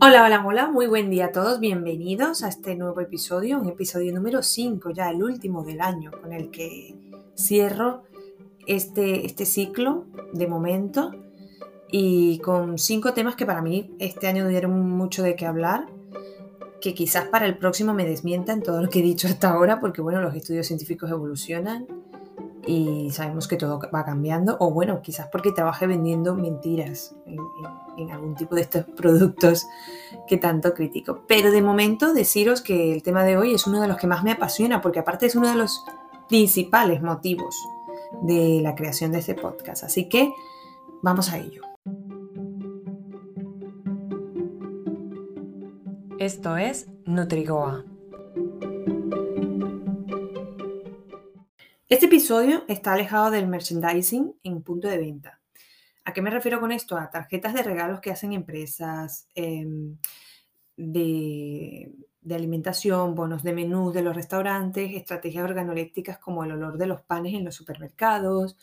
Hola, hola, hola, muy buen día a todos, bienvenidos a este nuevo episodio, un episodio número 5, ya el último del año, con el que cierro este, este ciclo de momento. Y con cinco temas que para mí este año dieron mucho de qué hablar, que quizás para el próximo me desmientan todo lo que he dicho hasta ahora, porque bueno, los estudios científicos evolucionan y sabemos que todo va cambiando, o bueno, quizás porque trabaje vendiendo mentiras en algún tipo de estos productos que tanto critico. Pero de momento deciros que el tema de hoy es uno de los que más me apasiona porque aparte es uno de los principales motivos de la creación de este podcast. Así que vamos a ello. Esto es Nutrigoa. Este episodio está alejado del merchandising en punto de venta. ¿A qué me refiero con esto? A tarjetas de regalos que hacen empresas, em, de, alimentación, bonos de menús de los restaurantes, estrategias organolépticas como el olor de los panes en los supermercados,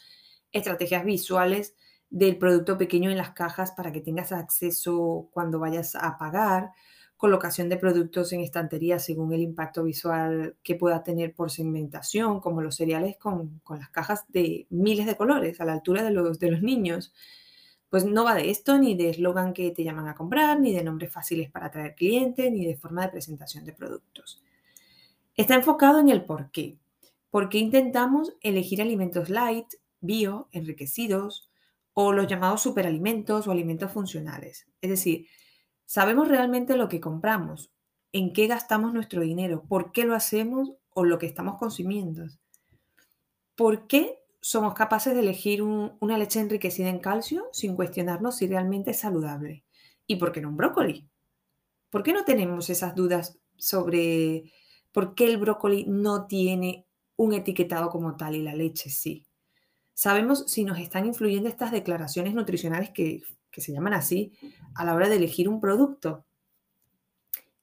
estrategias visuales del producto pequeño en las cajas para que tengas acceso cuando vayas a pagar, colocación de productos en estantería según el impacto visual que pueda tener por segmentación, como los cereales con, las cajas de miles de colores a la altura de los, de los niños. Pues no va de esto, ni de eslogan que te llaman a comprar, ni de nombres fáciles para atraer clientes, ni de forma de presentación de productos. Está enfocado en el por qué. ¿Por qué intentamos elegir alimentos light, bio, enriquecidos o los llamados superalimentos o alimentos funcionales? Es decir, sabemos realmente lo que compramos, en qué gastamos nuestro dinero, por qué lo hacemos o lo que estamos consumiendo. ¿Por qué somos capaces de elegir una leche enriquecida en calcio sin cuestionarnos si realmente es saludable. ¿Y por qué no un brócoli? ¿Por qué no tenemos esas dudas sobre por qué el brócoli no tiene un etiquetado como tal y la leche sí? Sabemos si nos están influyendo estas declaraciones nutricionales que, se llaman así a la hora de elegir un producto.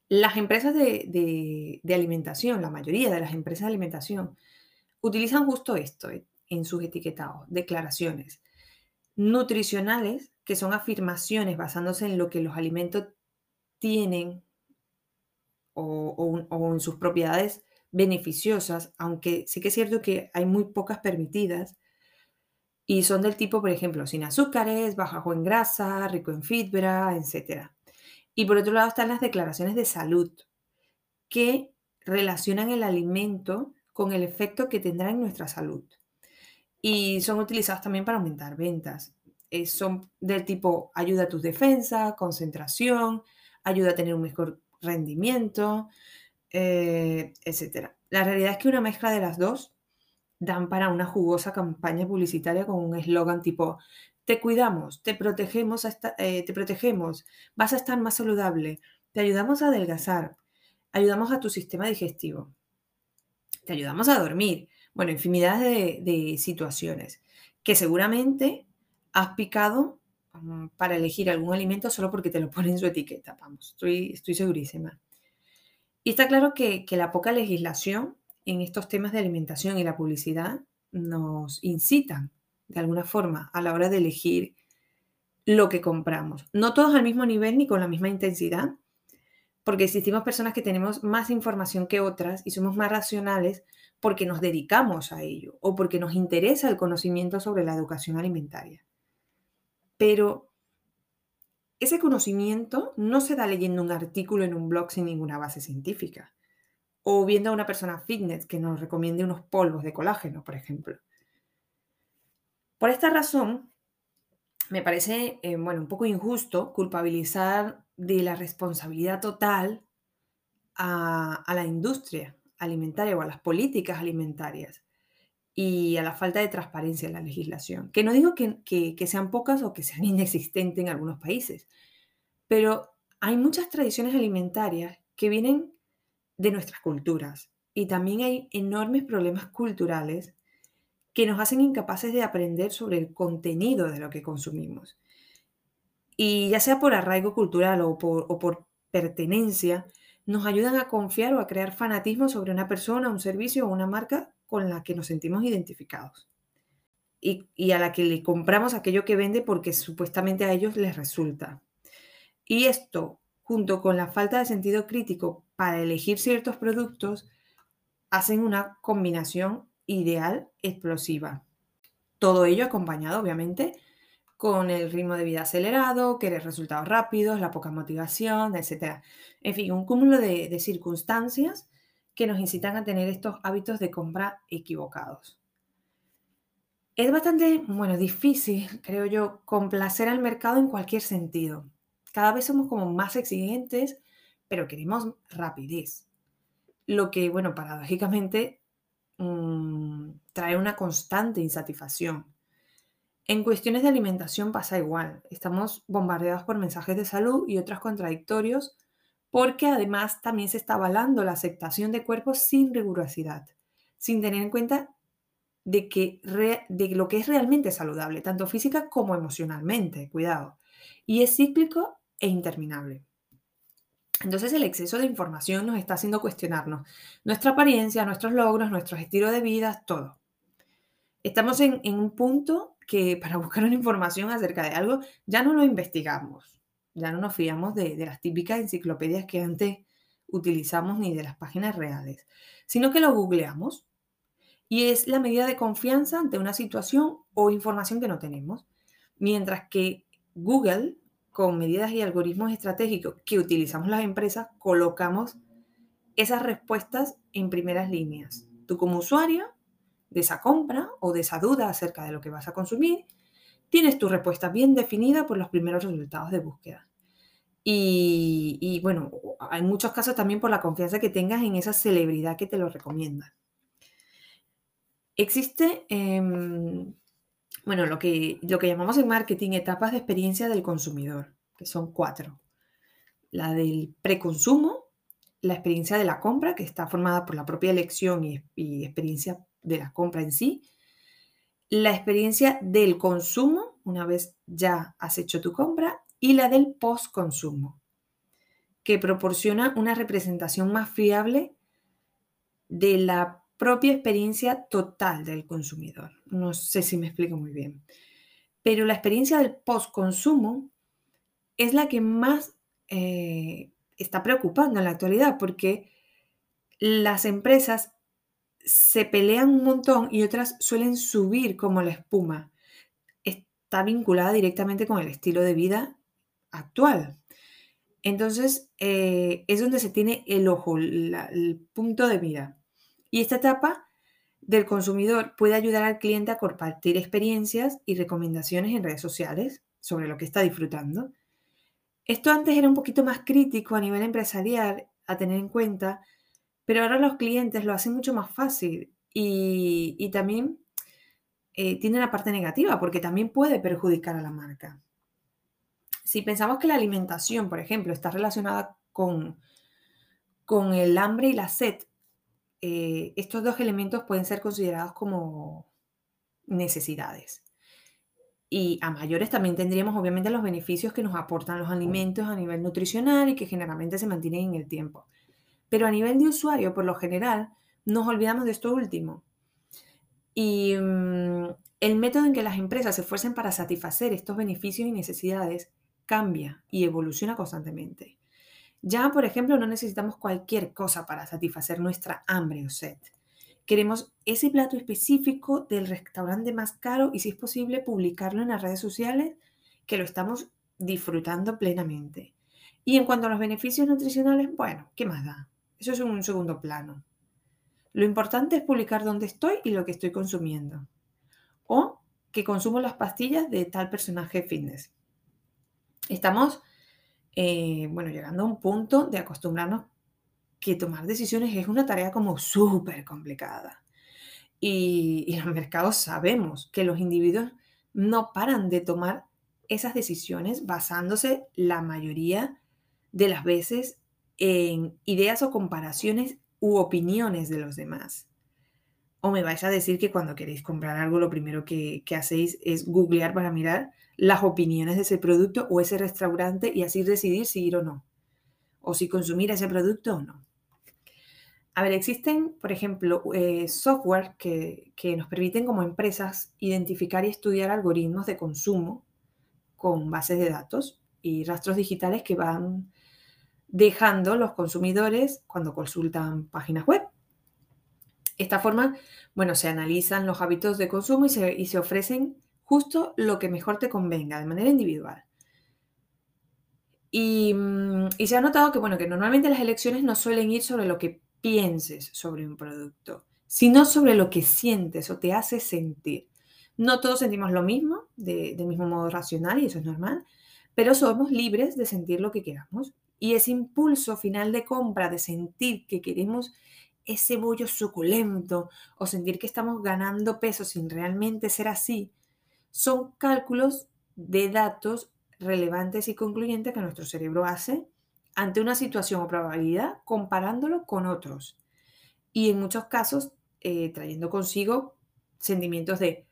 Las empresas de, de alimentación, la mayoría de las empresas de alimentación, utilizan justo esto, eh, en sus etiquetados, declaraciones. Nutricionales, que son afirmaciones basándose en lo que los alimentos tienen o, en sus propiedades beneficiosas, aunque sí que es cierto que hay muy pocas permitidas, y son del tipo, por ejemplo, sin azúcares, bajo en grasa, rico en fibra, etc. Y por otro lado están las declaraciones de salud, que relacionan el alimento con el efecto que tendrá en nuestra salud y son utilizados también para aumentar ventas. Eh, son del tipo ayuda a tus defensas, concentración, ayuda a tener un mejor rendimiento, eh, etc. La realidad es que una mezcla de las dos dan para una jugosa campaña publicitaria con un eslogan tipo te cuidamos, te protegemos, eh, te protegemos, vas a estar más saludable, te ayudamos a adelgazar, ayudamos a tu sistema digestivo, te ayudamos a dormir, bueno, infinidad de, situaciones que seguramente has picado mm, para elegir algún alimento solo porque te lo pone en su etiqueta. Vamos, estoy, estoy segurísima. Y está claro que, la poca legislación en estos temas de alimentación y la publicidad nos incitan de alguna forma a la hora de elegir lo que compramos. No todos al mismo nivel ni con la misma intensidad, porque existimos personas que tenemos más información que otras y somos más racionales porque nos dedicamos a ello o porque nos interesa el conocimiento sobre la educación alimentaria. Pero ese conocimiento no se da leyendo un artículo en un blog sin ninguna base científica o viendo a una persona fitness que nos recomiende unos polvos de colágeno, por ejemplo. Por esta razón, me parece eh, bueno, un poco injusto culpabilizar de la responsabilidad total a la industria alimentaria o a las políticas alimentarias y a la falta de transparencia en la legislación. Que no digo que, que, sean pocas o que sean inexistentes en algunos países, pero hay muchas tradiciones alimentarias que vienen de nuestras culturas y también hay enormes problemas culturales que nos hacen incapaces de aprender sobre el contenido de lo que consumimos. Y ya sea por arraigo cultural o por, o por pertenencia, nos ayudan a confiar o a crear fanatismo sobre una persona, un servicio o una marca con la que nos sentimos identificados. Y, a la que le compramos aquello que vende porque supuestamente a ellos les resulta. Y esto junto con la falta de sentido crítico para elegir ciertos productos, hacen una combinación ideal explosiva. Todo ello acompañado, obviamente, con el ritmo de vida acelerado, querer resultados rápidos, la poca motivación, etc. En fin, un cúmulo de, de circunstancias que nos incitan a tener estos hábitos de compra equivocados. Es bastante, bueno, difícil, creo yo, complacer al mercado en cualquier sentido. Cada vez somos como más exigentes, pero queremos rapidez. Lo que, bueno, paradójicamente mmm, trae una constante insatisfacción. En cuestiones de alimentación pasa igual. Estamos bombardeados por mensajes de salud y otros contradictorios porque además también se está avalando la aceptación de cuerpos sin rigurosidad, sin tener en cuenta de, que de lo que es realmente saludable, tanto física como emocionalmente, cuidado. Y es cíclico e interminable. Entonces el exceso de información nos está haciendo cuestionarnos nuestra apariencia, nuestros logros, nuestros estilos de vida, todo. Estamos en, un punto que para buscar una información acerca de algo ya no lo investigamos, ya no nos fiamos de, de las típicas enciclopedias que antes utilizamos ni de las páginas reales, sino que lo googleamos y es la medida de confianza ante una situación o información que no tenemos. Mientras que Google, con medidas y algoritmos estratégicos que utilizamos las empresas, colocamos esas respuestas en primeras líneas. Tú como usuario de esa compra o de esa duda acerca de lo que vas a consumir, tienes tu respuesta bien definida por los primeros resultados de búsqueda. Y, bueno, hay muchos casos también por la confianza que tengas en esa celebridad que te lo recomienda. Existe, em, bueno, lo que, lo que llamamos en marketing etapas de experiencia del consumidor, que son cuatro. La del preconsumo, la experiencia de la compra, que está formada por la propia elección y, y experiencia de la compra en sí. La experiencia del consumo, una vez ya has hecho tu compra. Y la del post-consumo, que proporciona una representación más fiable de la propia experiencia total del consumidor. No sé si me explico muy bien. Pero la experiencia del post-consumo es la que más eh, está preocupando en la actualidad porque las empresas se pelean un montón y otras suelen subir como la espuma. Está vinculada directamente con el estilo de vida actual. Entonces, eh, es donde se tiene el ojo, el punto de mira. Y esta etapa del consumidor puede ayudar al cliente a compartir experiencias y recomendaciones en redes sociales sobre lo que está disfrutando. Esto antes era un poquito más crítico a nivel empresarial a tener en cuenta, pero ahora los clientes lo hacen mucho más fácil y, también eh, tiene una parte negativa porque también puede perjudicar a la marca. Si pensamos que la alimentación, por ejemplo, está relacionada con, con el hambre y la sed, eh, estos dos elementos pueden ser considerados como necesidades. Y a mayores también tendríamos obviamente los beneficios que nos aportan los alimentos a nivel nutricional y que generalmente se mantienen en el tiempo. Pero a nivel de usuario, por lo general, nos olvidamos de esto último. Y mm, el método en que las empresas se esfuercen para satisfacer estos beneficios y necesidades cambia y evoluciona constantemente. Ya, por ejemplo, no necesitamos cualquier cosa para satisfacer nuestra hambre o sed. Queremos ese plato específico del restaurante más caro y si es posible publicarlo en las redes sociales que lo estamos disfrutando plenamente. Y en cuanto a los beneficios nutricionales, bueno, ¿qué más da? Eso es un segundo plano. Lo importante es publicar dónde estoy y lo que estoy consumiendo. O que consumo las pastillas de tal personaje fitness. Estamos eh, bueno, llegando a un punto de acostumbrarnos que tomar decisiones es una tarea como súper complicada. Y, y los mercados sabemos que los individuos no paran de tomar esas decisiones basándose la mayoría de las veces en ideas o comparaciones u opiniones de los demás. O me vais a decir que cuando queréis comprar algo lo primero que, que hacéis es googlear para mirar las opiniones de ese producto o ese restaurante y así decidir si ir o no, o si consumir ese producto o no. A ver, existen, por ejemplo, eh, software que, que nos permiten como empresas identificar y estudiar algoritmos de consumo con bases de datos y rastros digitales que van dejando los consumidores cuando consultan páginas web. Esta forma, bueno, se analizan los hábitos de consumo y se, y se ofrecen justo lo que mejor te convenga de manera individual. Mm, y, se ha notado que, bueno, que normalmente las elecciones no suelen ir sobre lo que pienses sobre un producto, sino sobre lo que sientes o te hace sentir. No todos sentimos lo mismo, de, del mismo modo racional, y eso es normal, pero somos libres de sentir lo que queramos. Y ese impulso final de compra, de sentir que queremos ese bollo suculento o sentir que estamos ganando peso sin realmente ser así, son cálculos de datos relevantes y concluyentes que nuestro cerebro hace ante una situación o probabilidad comparándolo con otros. Y en muchos casos eh, trayendo consigo sentimientos de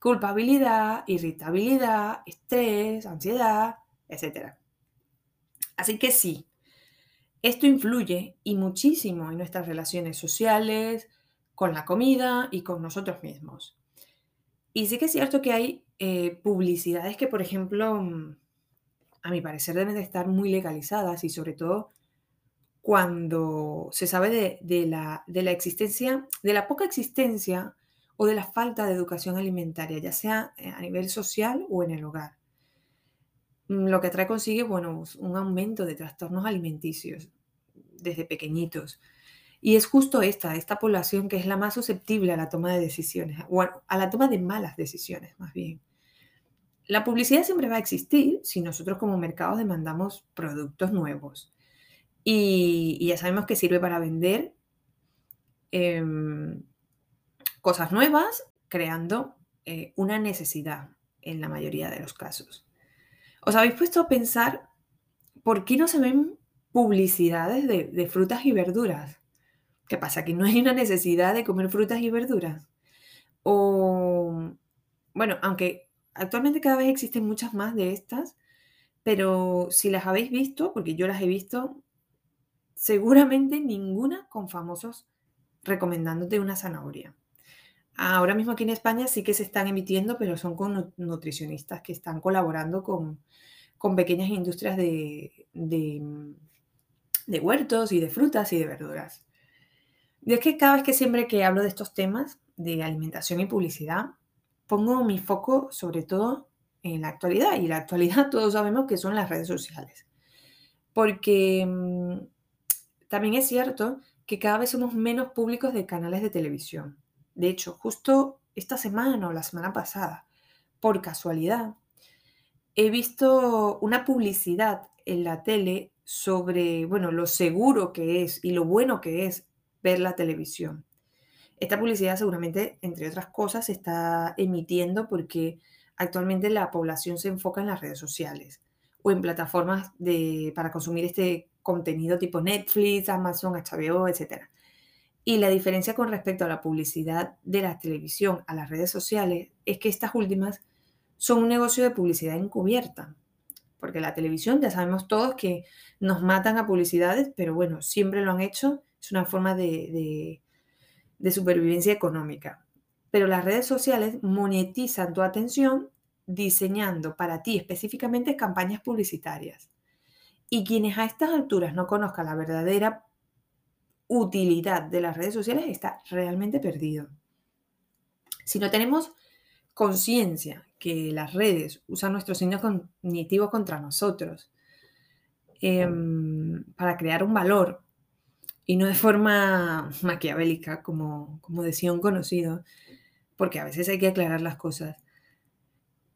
culpabilidad, irritabilidad, estrés, ansiedad, etc. Así que sí, esto influye y muchísimo en nuestras relaciones sociales, con la comida y con nosotros mismos. Y sí que es cierto que hay eh, publicidades que, por ejemplo, mm, a mi parecer deben de estar muy legalizadas y sobre todo cuando se sabe de, la, de la existencia, de la poca existencia o de la falta de educación alimentaria, ya sea eh, a nivel social o en el hogar. Mm, lo que trae consigo, bueno, un aumento de trastornos alimenticios desde pequeñitos. Y es justo esta, esta población que es la más susceptible a la toma de decisiones, o a la toma de malas decisiones, más bien. La publicidad siempre va a existir si nosotros como mercado demandamos productos nuevos. Y, ya sabemos que sirve para vender em, cosas nuevas, creando eh, una necesidad en la mayoría de los casos. ¿Os habéis puesto a pensar por qué no se ven publicidades de, de frutas y verduras? ¿Qué pasa? ¿Que no hay una necesidad de comer frutas y verduras? O, bueno, aunque Actualmente cada vez existen muchas más de estas, pero si las habéis visto, porque yo las he visto, seguramente ninguna con famosos recomendándote una zanahoria. Ahora mismo aquí en España sí que se están emitiendo, pero son con nutricionistas que están colaborando con, pequeñas industrias de, de, huertos y de frutas y de verduras. Y es que cada vez que siempre que hablo de estos temas de alimentación y publicidad, pongo mi foco sobre todo en la actualidad. Y la actualidad todos sabemos que son las redes sociales. Porque mm, también es cierto que cada vez somos menos públicos de canales de televisión. De hecho, justo esta semana o la semana pasada, por casualidad, he visto una publicidad en la tele sobre, bueno, lo seguro que es y lo bueno que es ver la televisión. Esta publicidad seguramente, entre otras cosas, se está emitiendo porque actualmente la población se enfoca en las redes sociales o en plataformas de, para consumir este contenido tipo Netflix, Amazon, HBO, etc. Y la diferencia con respecto a la publicidad de la televisión a las redes sociales es que estas últimas son un negocio de publicidad encubierta. Porque la televisión ya sabemos todos que nos matan a publicidades, pero bueno, siempre lo han hecho. Es una forma de de supervivencia económica. Pero las redes sociales monetizan tu atención diseñando para ti específicamente campañas publicitarias. Y quienes a estas alturas no conozcan la verdadera utilidad de las redes sociales está realmente perdido. Si no tenemos conciencia que las redes usan nuestros signos cognitivos contra nosotros em, para crear un valor y no de forma maquiavélica, como, como decía un conocido, porque a veces hay que aclarar las cosas.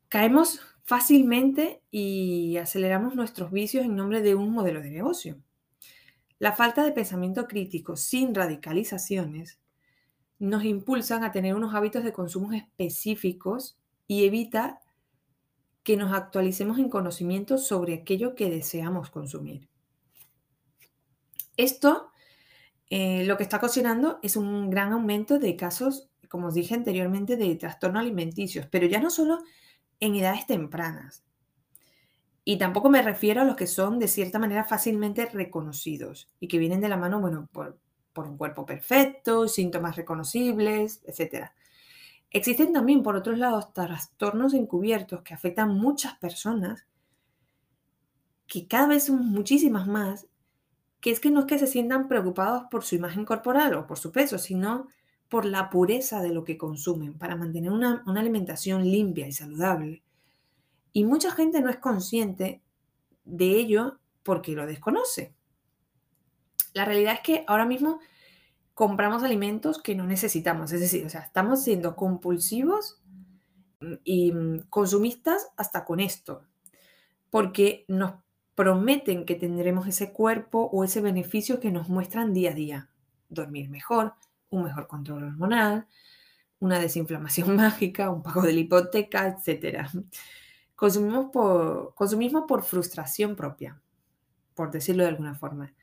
Caemos fácilmente y aceleramos nuestros vicios en nombre de un modelo de negocio. La falta de pensamiento crítico sin radicalizaciones nos impulsan a tener unos hábitos de consumo específicos y evita que nos actualicemos en conocimientos sobre aquello que deseamos consumir. Esto eh, lo que está ocasionando es un gran aumento de casos, como os dije anteriormente, de trastornos alimenticios, pero ya no solo en edades tempranas. Y tampoco me refiero a los que son de cierta manera fácilmente reconocidos y que vienen de la mano, bueno, por, por un cuerpo perfecto, síntomas reconocibles, etc. Existen también, por otros lados, trastornos encubiertos que afectan muchas personas, que cada vez son muchísimas más que es que no es que se sientan preocupados por su imagen corporal o por su peso, sino por la pureza de lo que consumen, para mantener una, alimentación limpia y saludable. Y mucha gente no es consciente de ello porque lo desconoce. La realidad es que ahora mismo compramos alimentos que no necesitamos, es decir, o sea, estamos siendo compulsivos y consumistas hasta con esto, porque nos prometen que tendremos ese cuerpo o ese beneficio que nos muestran día a día. Dormir mejor, un mejor control hormonal, una desinflamación mágica, un pago de la hipoteca, etc. Consumimos por, consumismo por frustración propia, por decirlo de alguna forma.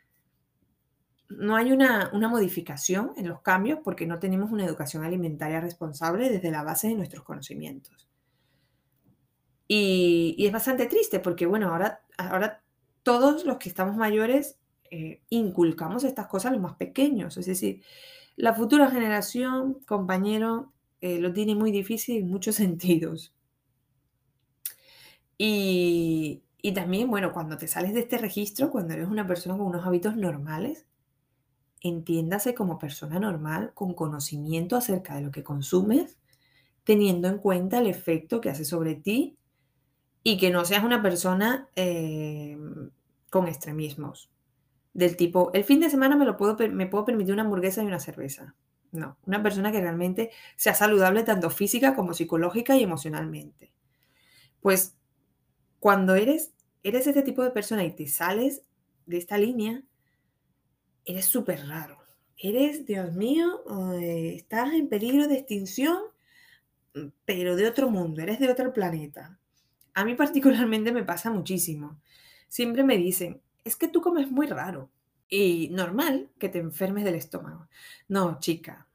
No hay una, modificación en los cambios porque no tenemos una educación alimentaria responsable desde la base de nuestros conocimientos. Y, y, es bastante triste porque, bueno, ahora, ahora todos los que estamos mayores eh, inculcamos estas cosas a los más pequeños. Es decir, la futura generación, compañero, eh, lo tiene muy difícil en muchos sentidos. Y, también, bueno, cuando te sales de este registro, cuando eres una persona con unos hábitos normales, entiéndase como persona normal, con conocimiento acerca de lo que consumes, teniendo en cuenta el efecto que hace sobre ti y que no seas una persona eh, con extremismos. Del tipo, el fin de semana me, lo puedo, me puedo permitir una hamburguesa y una cerveza. No, una persona que realmente sea saludable tanto física como psicológica y emocionalmente. Pues cuando eres, eres este tipo de persona y te sales de esta línea, eres súper raro. Eres, Dios mío, eh, estás en peligro de extinción, pero de otro mundo, eres de otro planeta. A mí particularmente me pasa muchísimo. Siempre me dicen, es que tú comes muy raro y normal que te enfermes del estómago. No, chica,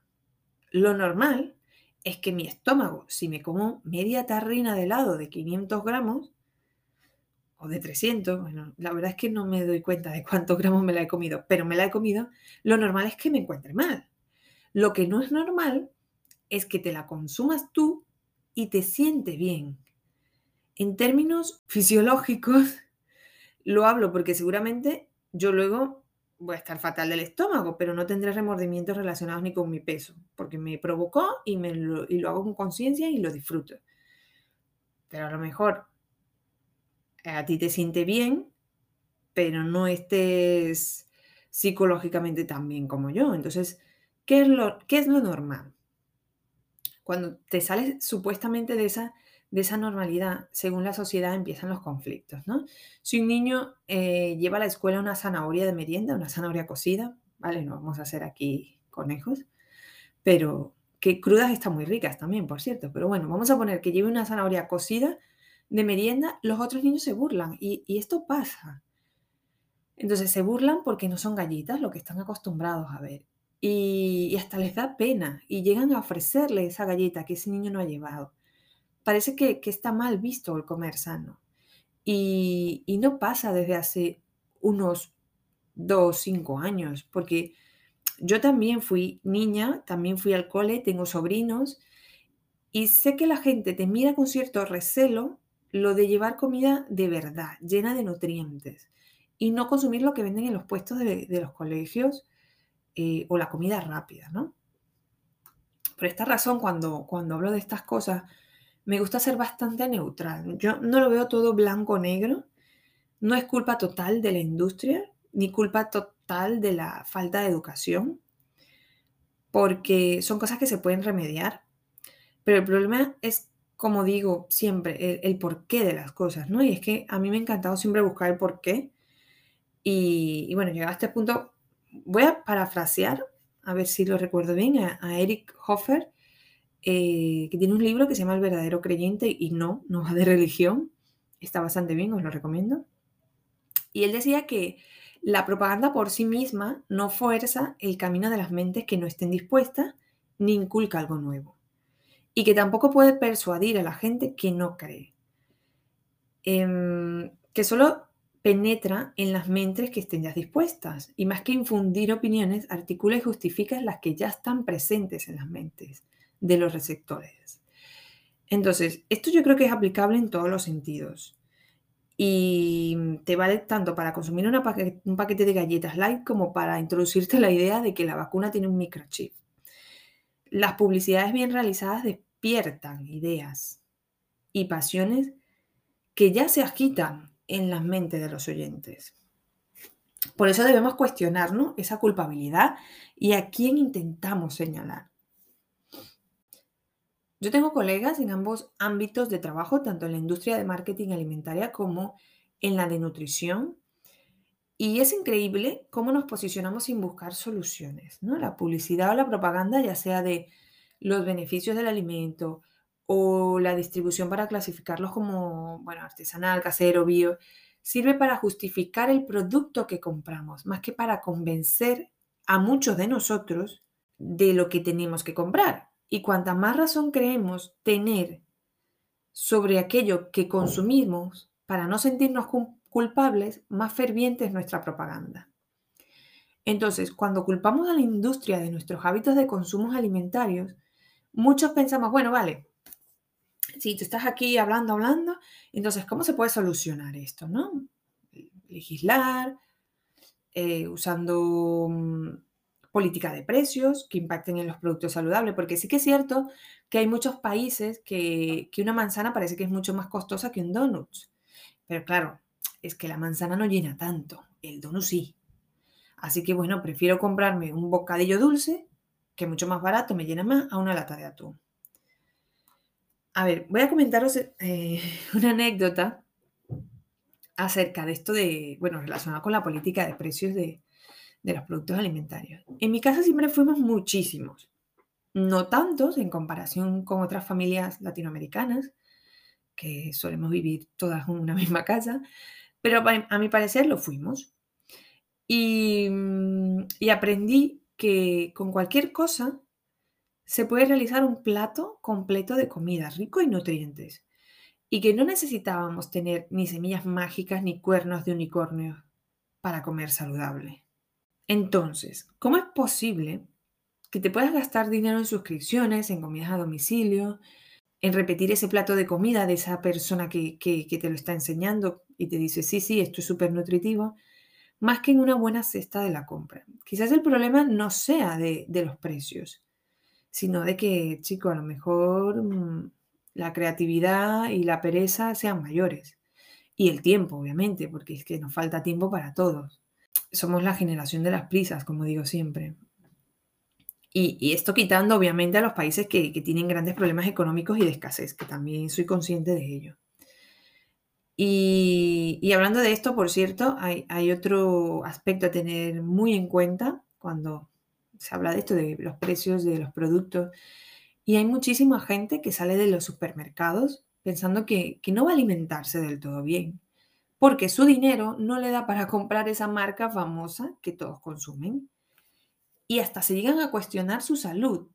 lo normal es que mi estómago, si me como media tarrina de helado de 500 gramos o de 300, bueno, la verdad es que no me doy cuenta de cuántos gramos me la he comido, pero me la he comido, lo normal es que me encuentre mal. Lo que no es normal es que te la consumas tú y te siente bien. En términos fisiológicos, lo hablo porque seguramente yo luego voy a estar fatal del estómago, pero no tendré remordimientos relacionados ni con mi peso, porque me provocó y, me lo, y lo hago con conciencia y lo disfruto. Pero a lo mejor a ti te siente bien, pero no estés psicológicamente tan bien como yo. Entonces, ¿qué es lo, qué es lo normal? Cuando te sales supuestamente de esa de esa normalidad, según la sociedad, empiezan los conflictos, ¿no? Si un niño eh, lleva a la escuela una zanahoria de merienda, una zanahoria cocida, ¿vale? No vamos a hacer aquí conejos, pero que crudas están muy ricas también, por cierto, pero bueno, vamos a poner que lleve una zanahoria cocida de merienda, los otros niños se burlan y, esto pasa. Entonces se burlan porque no son galletas, lo que están acostumbrados a ver. Y, y hasta les da pena y llegan a ofrecerle esa galleta que ese niño no ha llevado parece que, está mal visto el comer sano. Y, no pasa desde hace unos dos, cinco años, porque yo también fui niña, también fui al cole, tengo sobrinos, y sé que la gente te mira con cierto recelo lo de llevar comida de verdad, llena de nutrientes, y no consumir lo que venden en los puestos de, los colegios eh, o la comida rápida, ¿no? Por esta razón, cuando, cuando hablo de estas cosas, me gusta ser bastante neutral. Yo no lo veo todo blanco-negro. No es culpa total de la industria, ni culpa total de la falta de educación, porque son cosas que se pueden remediar. Pero el problema es, como digo siempre, el, porqué de las cosas, ¿no? Y es que a mí me ha encantado siempre buscar el porqué. Y, y bueno, llegado a este punto, voy a parafrasear, a ver si lo recuerdo bien, a, Eric Hoffer, eh, que tiene un libro que se llama El verdadero creyente y no, no va de religión. Está bastante bien, os lo recomiendo. Y él decía que la propaganda por sí misma no fuerza el camino de las mentes que no estén dispuestas ni inculca algo nuevo. Y que tampoco puede persuadir a la gente que no cree. Em, que solo penetra en las mentes que estén ya dispuestas. Y más que infundir opiniones, articula y justifica las que ya están presentes en las mentes de los receptores. Entonces, esto yo creo que es aplicable en todos los sentidos. y te vale tanto para consumir un paquete de galletas light como para introducirte la idea de que la vacuna tiene un microchip. Las publicidades bien realizadas despiertan ideas y pasiones que ya se agitan en las mentes de los oyentes. Por eso debemos cuestionarnos esa culpabilidad y a quién intentamos señalar. Yo tengo colegas en ambos ámbitos de trabajo, tanto en la industria de marketing alimentaria como en la de nutrición. Y es increíble cómo nos posicionamos sin buscar soluciones. ¿no? La publicidad o la propaganda, ya sea de los beneficios del alimento o la distribución para clasificarlos como bueno, artesanal, casero, bio, sirve para justificar el producto que compramos, más que para convencer a muchos de nosotros de lo que tenemos que comprar. Y cuanta más razón creemos tener sobre aquello que consumimos para no sentirnos más ferviente es nuestra propaganda. Entonces, cuando culpamos a la industria de nuestros hábitos de consumo alimentarios, muchos pensamos, bueno, vale, si tú estás aquí hablando, hablando, entonces, ¿cómo se puede solucionar esto? ¿no? Legislar, eh, usando mm, política de precios que impacten en los productos saludables, porque sí que es cierto que hay muchos países que, una manzana parece que es mucho más costosa que un donut. Pero claro, es que la manzana no llena tanto, el donut sí. Así que bueno, prefiero comprarme un bocadillo dulce, que mucho más barato, me llena más, a una lata de atún. A ver, voy a comentaros eh, una anécdota acerca de esto de, bueno, relacionado con la política de precios de, de los productos alimentarios. En mi casa siempre fuimos muchísimos, no tantos en comparación con otras familias latinoamericanas, que solemos vivir todas en una misma casa, pero a mi parecer lo fuimos. Y, y aprendí que con cualquier cosa se puede realizar un plato completo de comida rico y nutrientes. Y que no necesitábamos tener ni semillas mágicas ni cuernos de unicornio para comer saludable. Entonces, ¿cómo es posible que te puedas gastar dinero en suscripciones, en comidas a domicilio, en repetir ese plato de comida de esa persona que, te lo está enseñando y te dice, sí, sí, esto es súper nutritivo, más que en una buena cesta de la compra? Quizás el problema no sea de, los precios, sino de que, chico, a lo mejor mm, la creatividad y la pereza sean mayores. Y el tiempo, obviamente, porque es que nos falta tiempo para todos somos la generación de las prisas, como digo siempre. Y, esto quitando obviamente a los países que, tienen grandes problemas económicos y de escasez, que también soy consciente de ello. Y, hablando de esto, por cierto, hay, hay, otro aspecto a tener muy en cuenta cuando se habla de esto, de los precios de los productos. Y hay muchísima gente que sale de los supermercados pensando que, que no va a alimentarse del todo bien porque su dinero no le da para comprar esa marca famosa que todos consumen. Y hasta se llegan a cuestionar su salud,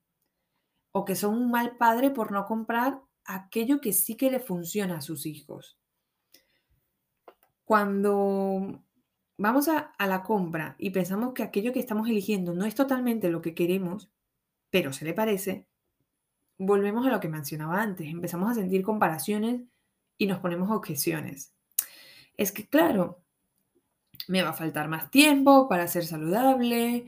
o que son un mal padre por no comprar aquello que sí que le funciona a sus hijos. Cuando vamos a, la compra y pensamos que aquello que estamos eligiendo no es totalmente lo que queremos, pero se le parece, volvemos a lo que mencionaba antes, empezamos a sentir comparaciones y nos ponemos objeciones es que, claro, me va a faltar más tiempo para ser saludable,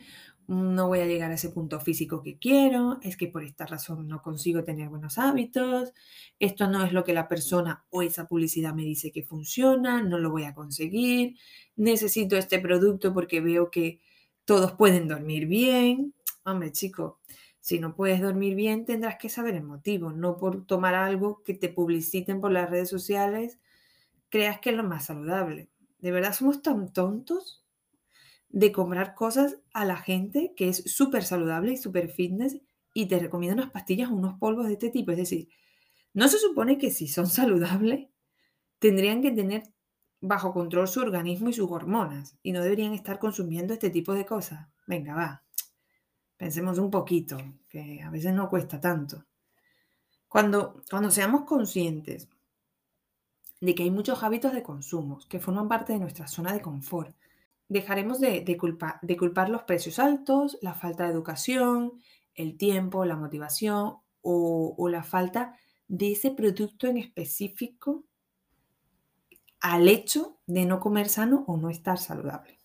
no voy a llegar a ese punto físico que quiero, es que por esta razón no consigo tener buenos hábitos, esto no es lo que la persona o esa publicidad me dice que funciona, no lo voy a conseguir, necesito este producto porque veo que todos pueden dormir bien. Hombre, chico, si no puedes dormir bien tendrás que saber el motivo, no por tomar algo que te publiciten por las redes sociales creas que es lo más saludable. De verdad somos tan tontos de comprar cosas a la gente que es súper saludable y súper fitness y te recomienda unas pastillas o unos polvos de este tipo. Es decir, no se supone que si son saludables, tendrían que tener bajo control su organismo y sus hormonas y no deberían estar consumiendo este tipo de cosas. Venga, va. Pensemos un poquito, que a veces no cuesta tanto. Cuando, cuando seamos conscientes de que hay muchos hábitos de consumo que forman parte de nuestra zona de confort. Dejaremos de, culpar los precios altos, la falta de educación, el tiempo, la motivación o, la falta de ese producto en específico al hecho de no comer sano o no estar saludable.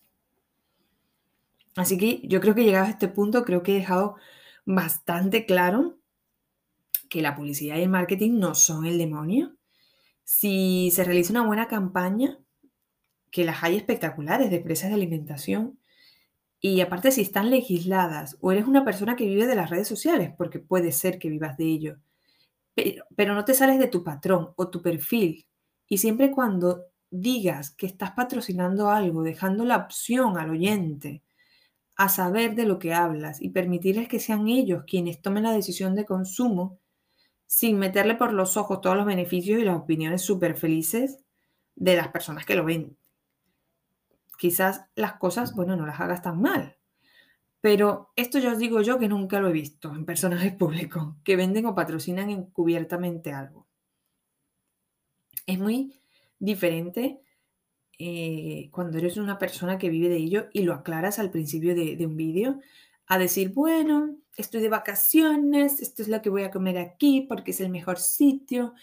Así que yo creo que llegado a este punto, creo que he dejado bastante claro que la publicidad y el marketing no son el demonio. Si se realiza una buena campaña, que las hay espectaculares de empresas de alimentación, y aparte si están legisladas o eres una persona que vive de las redes sociales, porque puede ser que vivas de ello, pero, pero no te sales de tu patrón o tu perfil, y siempre cuando digas que estás patrocinando algo, dejando la opción al oyente a saber de lo que hablas y permitirles que sean ellos quienes tomen la decisión de consumo sin meterle por los ojos todos los beneficios y las opiniones súper felices de las personas que lo ven. Quizás las cosas, bueno, no las hagas tan mal. Pero esto yo os digo yo que nunca lo he visto en personajes públicos que venden o patrocinan encubiertamente algo. Es muy diferente eh, cuando eres una persona que vive de ello y lo aclaras al principio de un vídeo, a decir, bueno, estoy de vacaciones, esto es lo que voy a comer aquí porque es el mejor sitio.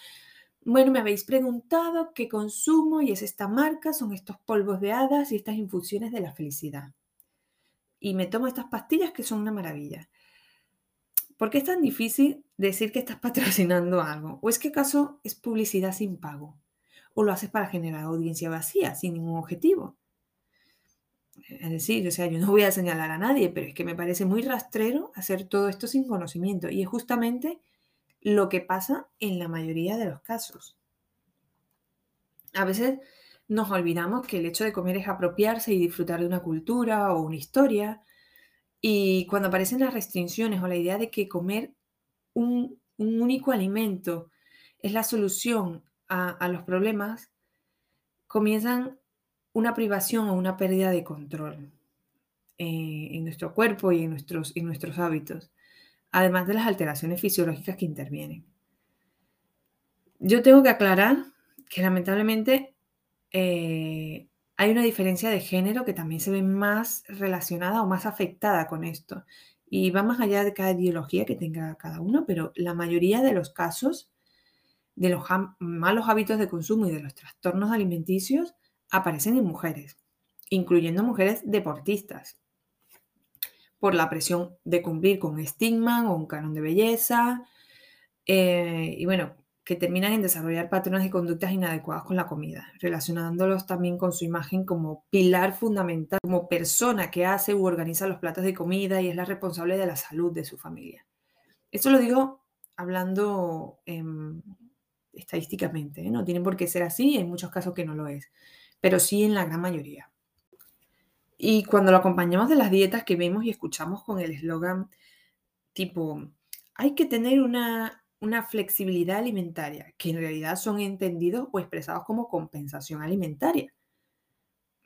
Bueno, me habéis preguntado qué consumo y es esta marca, son estos polvos de hadas y estas infusiones de la felicidad. Y me tomo estas pastillas que son una maravilla. ¿Por qué es tan difícil decir que estás patrocinando algo? ¿O es que acaso es publicidad sin pago? o lo haces para generar audiencia vacía, sin ningún objetivo. Es decir, o sea, yo no voy a señalar a nadie, pero es que me parece muy rastrero hacer todo esto sin conocimiento. Y es justamente lo que pasa en la mayoría de los casos. A veces nos olvidamos que el hecho de comer es apropiarse y disfrutar de una cultura o una historia. Y cuando aparecen las restricciones o la idea de que comer un, único alimento es la solución a, los problemas, comienzan una privación o una pérdida de control eh, en nuestro cuerpo y en nuestros hábitos, además de las alteraciones fisiológicas que intervienen. Yo tengo que aclarar que lamentablemente eh, hay una diferencia de género que también se ve más relacionada o más afectada con esto. Y va más allá de cada ideología que tenga cada uno, pero la mayoría de los casos de los malos hábitos de consumo y de los trastornos alimenticios aparecen en mujeres, incluyendo mujeres deportistas, por la presión de cumplir con estigma o un canon de belleza, eh, y bueno, que terminan en desarrollar patrones de conductas inadecuadas con la comida, relacionándolos también con su imagen como pilar fundamental, como persona que hace u organiza los platos de comida y es la responsable de la salud de su familia. Esto lo digo hablando estadísticamente. ¿eh? No tiene por qué ser así, hay muchos casos que no lo es, pero sí en la gran mayoría. Y cuando lo acompañamos de las dietas que vemos y escuchamos con el eslogan tipo, hay que tener una, una flexibilidad alimentaria, que en realidad son entendidos o expresados como compensación alimentaria.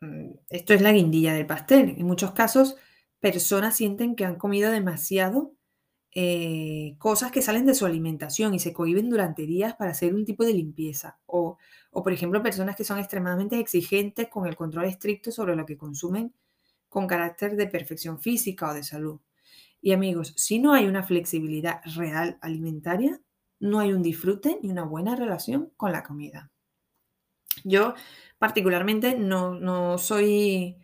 Mm, esto es la guindilla del pastel. En muchos casos, personas sienten que han comido demasiado eh, cosas que salen de su alimentación y se cohiben durante días para hacer un tipo de limpieza. O, o, por ejemplo, personas que son extremadamente exigentes con el control estricto sobre lo que consumen con carácter de perfección física o de salud. Y amigos, si no hay una flexibilidad real alimentaria, no hay un disfrute ni una buena relación con la comida. Yo particularmente no, no soy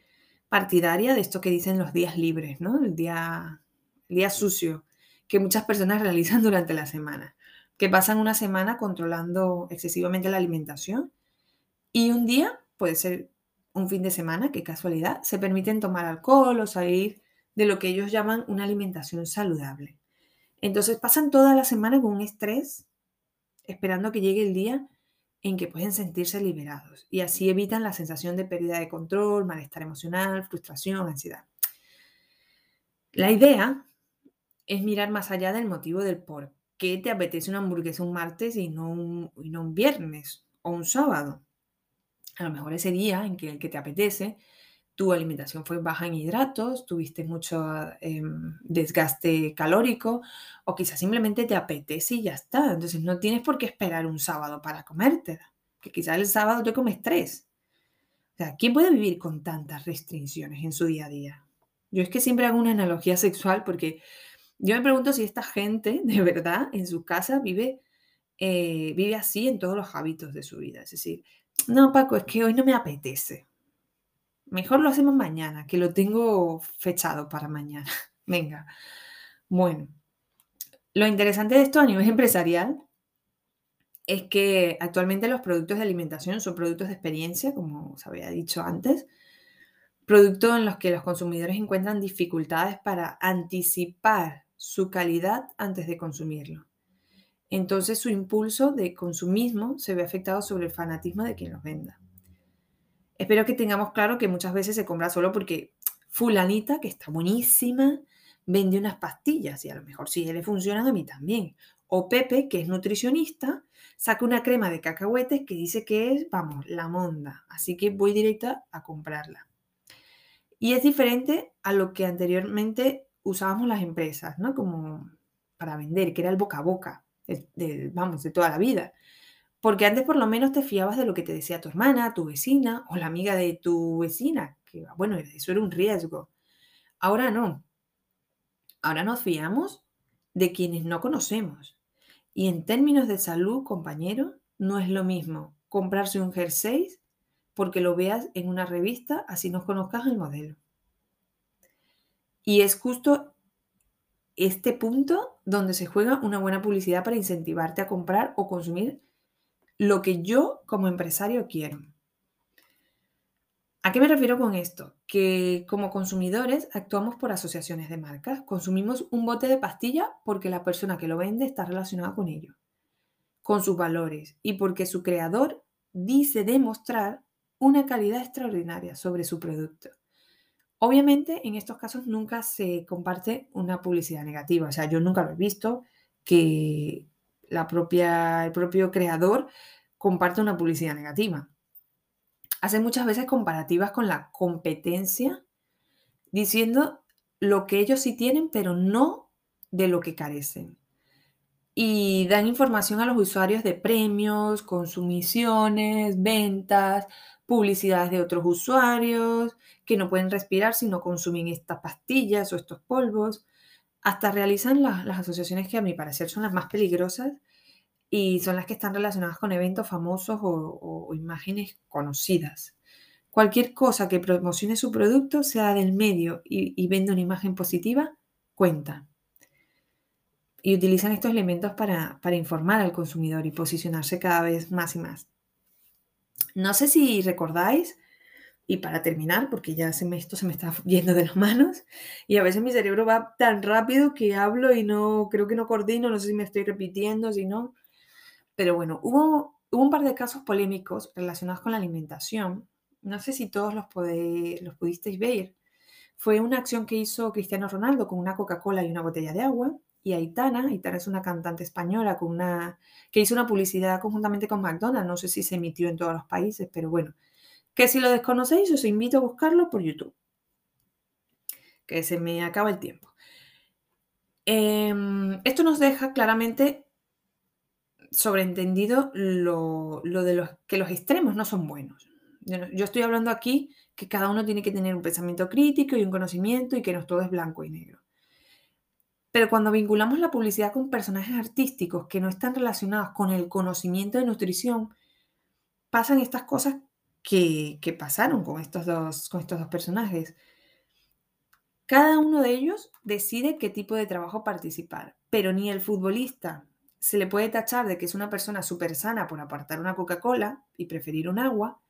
partidaria de esto que dicen los días libres, ¿no? El día, el día sucio que muchas personas realizan durante la semana, que pasan una semana controlando excesivamente la alimentación y un día, puede ser un fin de semana, qué casualidad, se permiten tomar alcohol o salir de lo que ellos llaman una alimentación saludable. Entonces pasan toda la semana con un estrés, esperando que llegue el día en que pueden sentirse liberados y así evitan la sensación de pérdida de control, malestar emocional, frustración, ansiedad. La idea es mirar más allá del motivo del por qué te apetece una hamburguesa un martes y no un, no un viernes o un sábado. A lo mejor ese día en que el que te apetece, tu alimentación fue baja en hidratos, tuviste mucho em, desgaste calórico o quizás simplemente te apetece y ya está. Entonces no tienes por qué esperar un sábado para comértela, que quizás el sábado te comes tres. O sea, ¿quién puede vivir con tantas restricciones en su día a día? Yo es que siempre hago una analogía sexual porque yo me pregunto si esta gente de verdad en su casa vive, eh, vive así en todos los hábitos de su vida. Es decir, no, Paco, es que hoy no me apetece. Mejor lo hacemos mañana, que lo tengo fechado para mañana. Venga. Bueno, lo interesante de esto a nivel empresarial es que actualmente los productos de alimentación son productos de experiencia, como os había dicho antes, productos en los que los consumidores encuentran dificultades para anticipar su calidad antes de consumirlo. Entonces su impulso de consumismo se ve afectado sobre el fanatismo de quien los venda. Espero que tengamos claro que muchas veces se compra solo porque fulanita, que está buenísima, vende unas pastillas y a lo mejor si le funcionan a mí también. O Pepe, que es nutricionista, saca una crema de cacahuetes que dice que es, vamos, la monda. Así que voy directa a comprarla. Y es diferente a lo que anteriormente usábamos las empresas, ¿no? Como para vender, que era el boca a boca, vamos, de toda la vida. Porque antes por lo menos te fiabas de lo que te decía tu hermana, tu vecina o la amiga de tu vecina, que bueno, eso era un riesgo. Ahora no. Ahora nos fiamos de quienes no conocemos. Y en términos de salud, compañero, no es lo mismo comprarse un jersey porque lo veas en una revista, así nos conozcas el modelo. Y es justo este punto donde se juega una buena publicidad para incentivarte a comprar o consumir lo que yo como empresario quiero. ¿A qué me refiero con esto? Que como consumidores actuamos por asociaciones de marcas. Consumimos un bote de pastilla porque la persona que lo vende está relacionada con ello, con sus valores y porque su creador dice demostrar una calidad extraordinaria sobre su producto. Obviamente, en estos casos nunca se comparte una publicidad negativa. O sea, yo nunca lo he visto que el propio creador comparte una publicidad negativa. Hace muchas veces comparativas con la competencia, diciendo lo que ellos sí tienen, pero no de lo que carecen. Y dan información a los usuarios de premios, consumiciones, ventas, publicidades de otros usuarios que no pueden respirar si no consumen estas pastillas o estos polvos. Hasta realizan las, asociaciones que a mi parecer son las más peligrosas y son las que están relacionadas con eventos famosos o, imágenes conocidas. Cualquier cosa que promocione su producto, sea del medio y, y venda una imagen positiva, cuenta. Y utilizan estos elementos para, para informar al consumidor y posicionarse cada vez más y más. No sé si recordáis, y para terminar, porque ya se me, esto se me está yendo de las manos, y a veces mi cerebro va tan rápido que hablo y no, creo que no coordino, no sé si me estoy repitiendo, si no. Pero bueno, hubo, hubo un par de casos polémicos relacionados con la alimentación. No sé si todos los, los pudisteis ver. Fue una acción que hizo Cristiano Ronaldo con una Coca-Cola y una botella de agua y Aitana. Aitana es una cantante española que hizo una publicidad conjuntamente con McDonald's. No sé si se emitió en todos los países, pero bueno, que si lo desconocéis os invito a buscarlo por YouTube. Que se me acaba el tiempo. Em, esto nos deja claramente sobreentendido lo, de los, que los extremos no son buenos. Yo estoy hablando aquí que cada uno tiene que tener un pensamiento crítico y un conocimiento y que no todo es blanco y negro. Pero cuando vinculamos la publicidad con personajes artísticos que no están relacionados con el conocimiento de nutrición, pasan estas cosas que, pasaron con estos, dos, con estos dos personajes. Cada uno de ellos decide qué tipo de trabajo participar, pero ni el futbolista se le puede tachar de que es una persona súper sana por apartar una Coca-Cola y preferir un agua,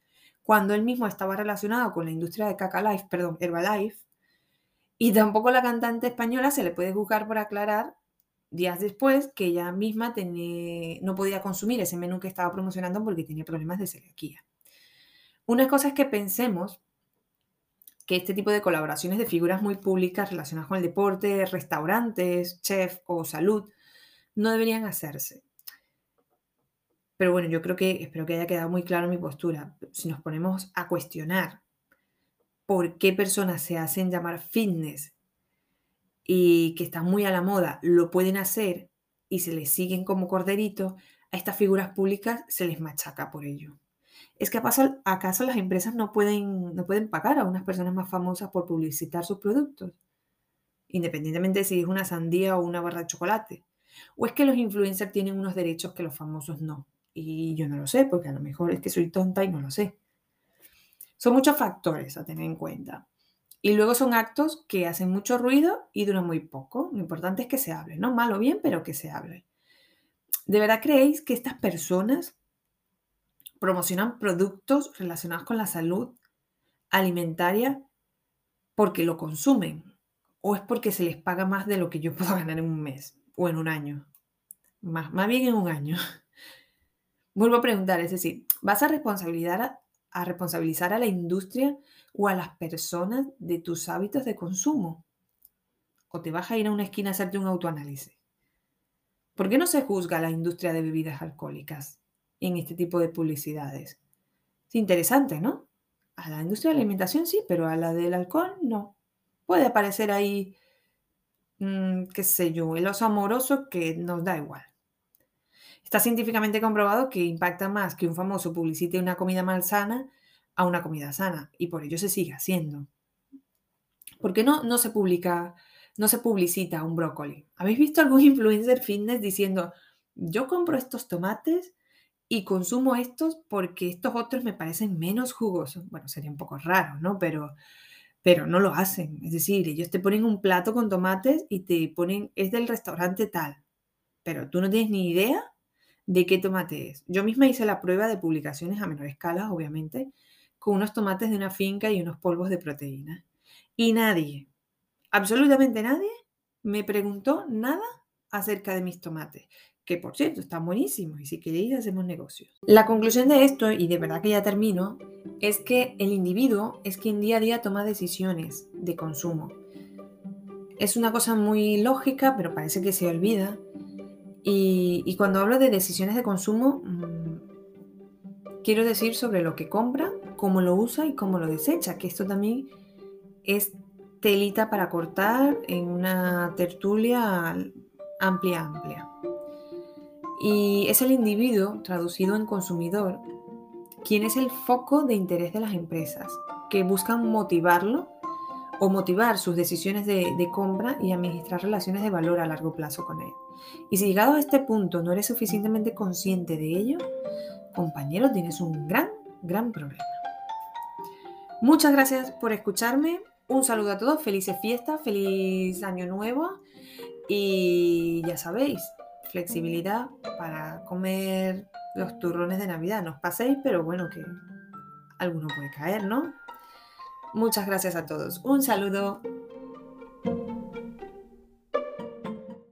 cuando él mismo estaba relacionado con la industria de Caca Life, perdón, Herbalife, y tampoco la cantante española se le puede juzgar por aclarar días después que ella misma no podía consumir ese menú que estaba promocionando porque tenía problemas de celiaquía. Una cosa es que pensemos que este tipo de colaboraciones de figuras muy públicas relacionadas con el deporte, restaurantes, chef o salud, no deberían hacerse. Pero bueno, yo creo que espero que haya quedado muy claro mi postura. Si nos ponemos a cuestionar por qué personas se hacen llamar fitness y que están muy a la moda, lo pueden hacer y se les siguen como corderito, a estas figuras públicas se les machaca por ello. ¿Es que acaso, las empresas no pueden, no pueden pagar a unas personas más famosas por publicitar sus productos? Independientemente de si es una sandía o una barra de chocolate. ¿O es que los influencers tienen unos derechos que los famosos no? Y yo no lo sé, porque a lo mejor es que soy tonta y no lo sé. Son muchos factores a tener en cuenta. Y luego son actos que hacen mucho ruido y duran muy poco. Lo importante es que se hable, ¿no? Mal o bien, pero que se hable. ¿De verdad creéis que estas personas promocionan productos relacionados con la salud alimentaria porque lo consumen? ¿O es porque se les paga más de lo que yo puedo ganar en un mes o en un año? Más, más bien en un año. Vuelvo a preguntar, es decir, ¿vas a responsabilizar a responsabilizar a la industria o a las personas de tus hábitos de consumo? ¿O te vas a ir a una esquina a hacerte un autoanálisis? ¿Por qué no se juzga a la industria de bebidas alcohólicas en este tipo de publicidades? Es interesante, ¿no? A la industria de la alimentación sí, pero a la del alcohol no. Puede aparecer ahí, mm, qué sé yo, el oso amoroso que nos da igual. Está científicamente comprobado que impacta más que un famoso publicite una comida malsana a una comida sana y por ello se sigue haciendo. ¿Por qué no, no se publica, no se publicita un brócoli? ¿Habéis visto algún influencer fitness diciendo, yo compro estos tomates y consumo estos porque estos otros me parecen menos jugosos? Bueno, sería un poco raro, ¿no? Pero, pero no lo hacen. Es decir, ellos te ponen un plato con tomates y te ponen, es del restaurante tal, pero tú no tienes ni idea de qué tomate es. Yo misma hice la prueba de publicaciones a menor escala, obviamente, con unos tomates de una finca y unos polvos de proteína. Y nadie, absolutamente nadie, me preguntó nada acerca de mis tomates, que por cierto están buenísimos y si queréis hacemos negocios. La conclusión de esto, y de verdad que ya termino, es que el individuo es quien día a día toma decisiones de consumo. Es una cosa muy lógica, pero parece que se olvida y, cuando hablo de decisiones de consumo, mm, quiero decir sobre lo que compra, cómo lo usa y cómo lo desecha, que esto también es telita para cortar en una tertulia amplia, amplia. Y es el individuo, traducido en consumidor, quien es el foco de interés de las empresas, que buscan motivarlo o motivar sus decisiones de, compra y administrar relaciones de valor a largo plazo con él. Y si llegado a este punto no eres suficientemente consciente de ello, compañero, tienes un gran, gran problema. Muchas gracias por escucharme. Un saludo a todos, felices fiestas, feliz año nuevo y ya sabéis, flexibilidad para comer los turrones de Navidad. No os paséis, pero bueno, que alguno puede caer, ¿no? Muchas gracias a todos. Un saludo.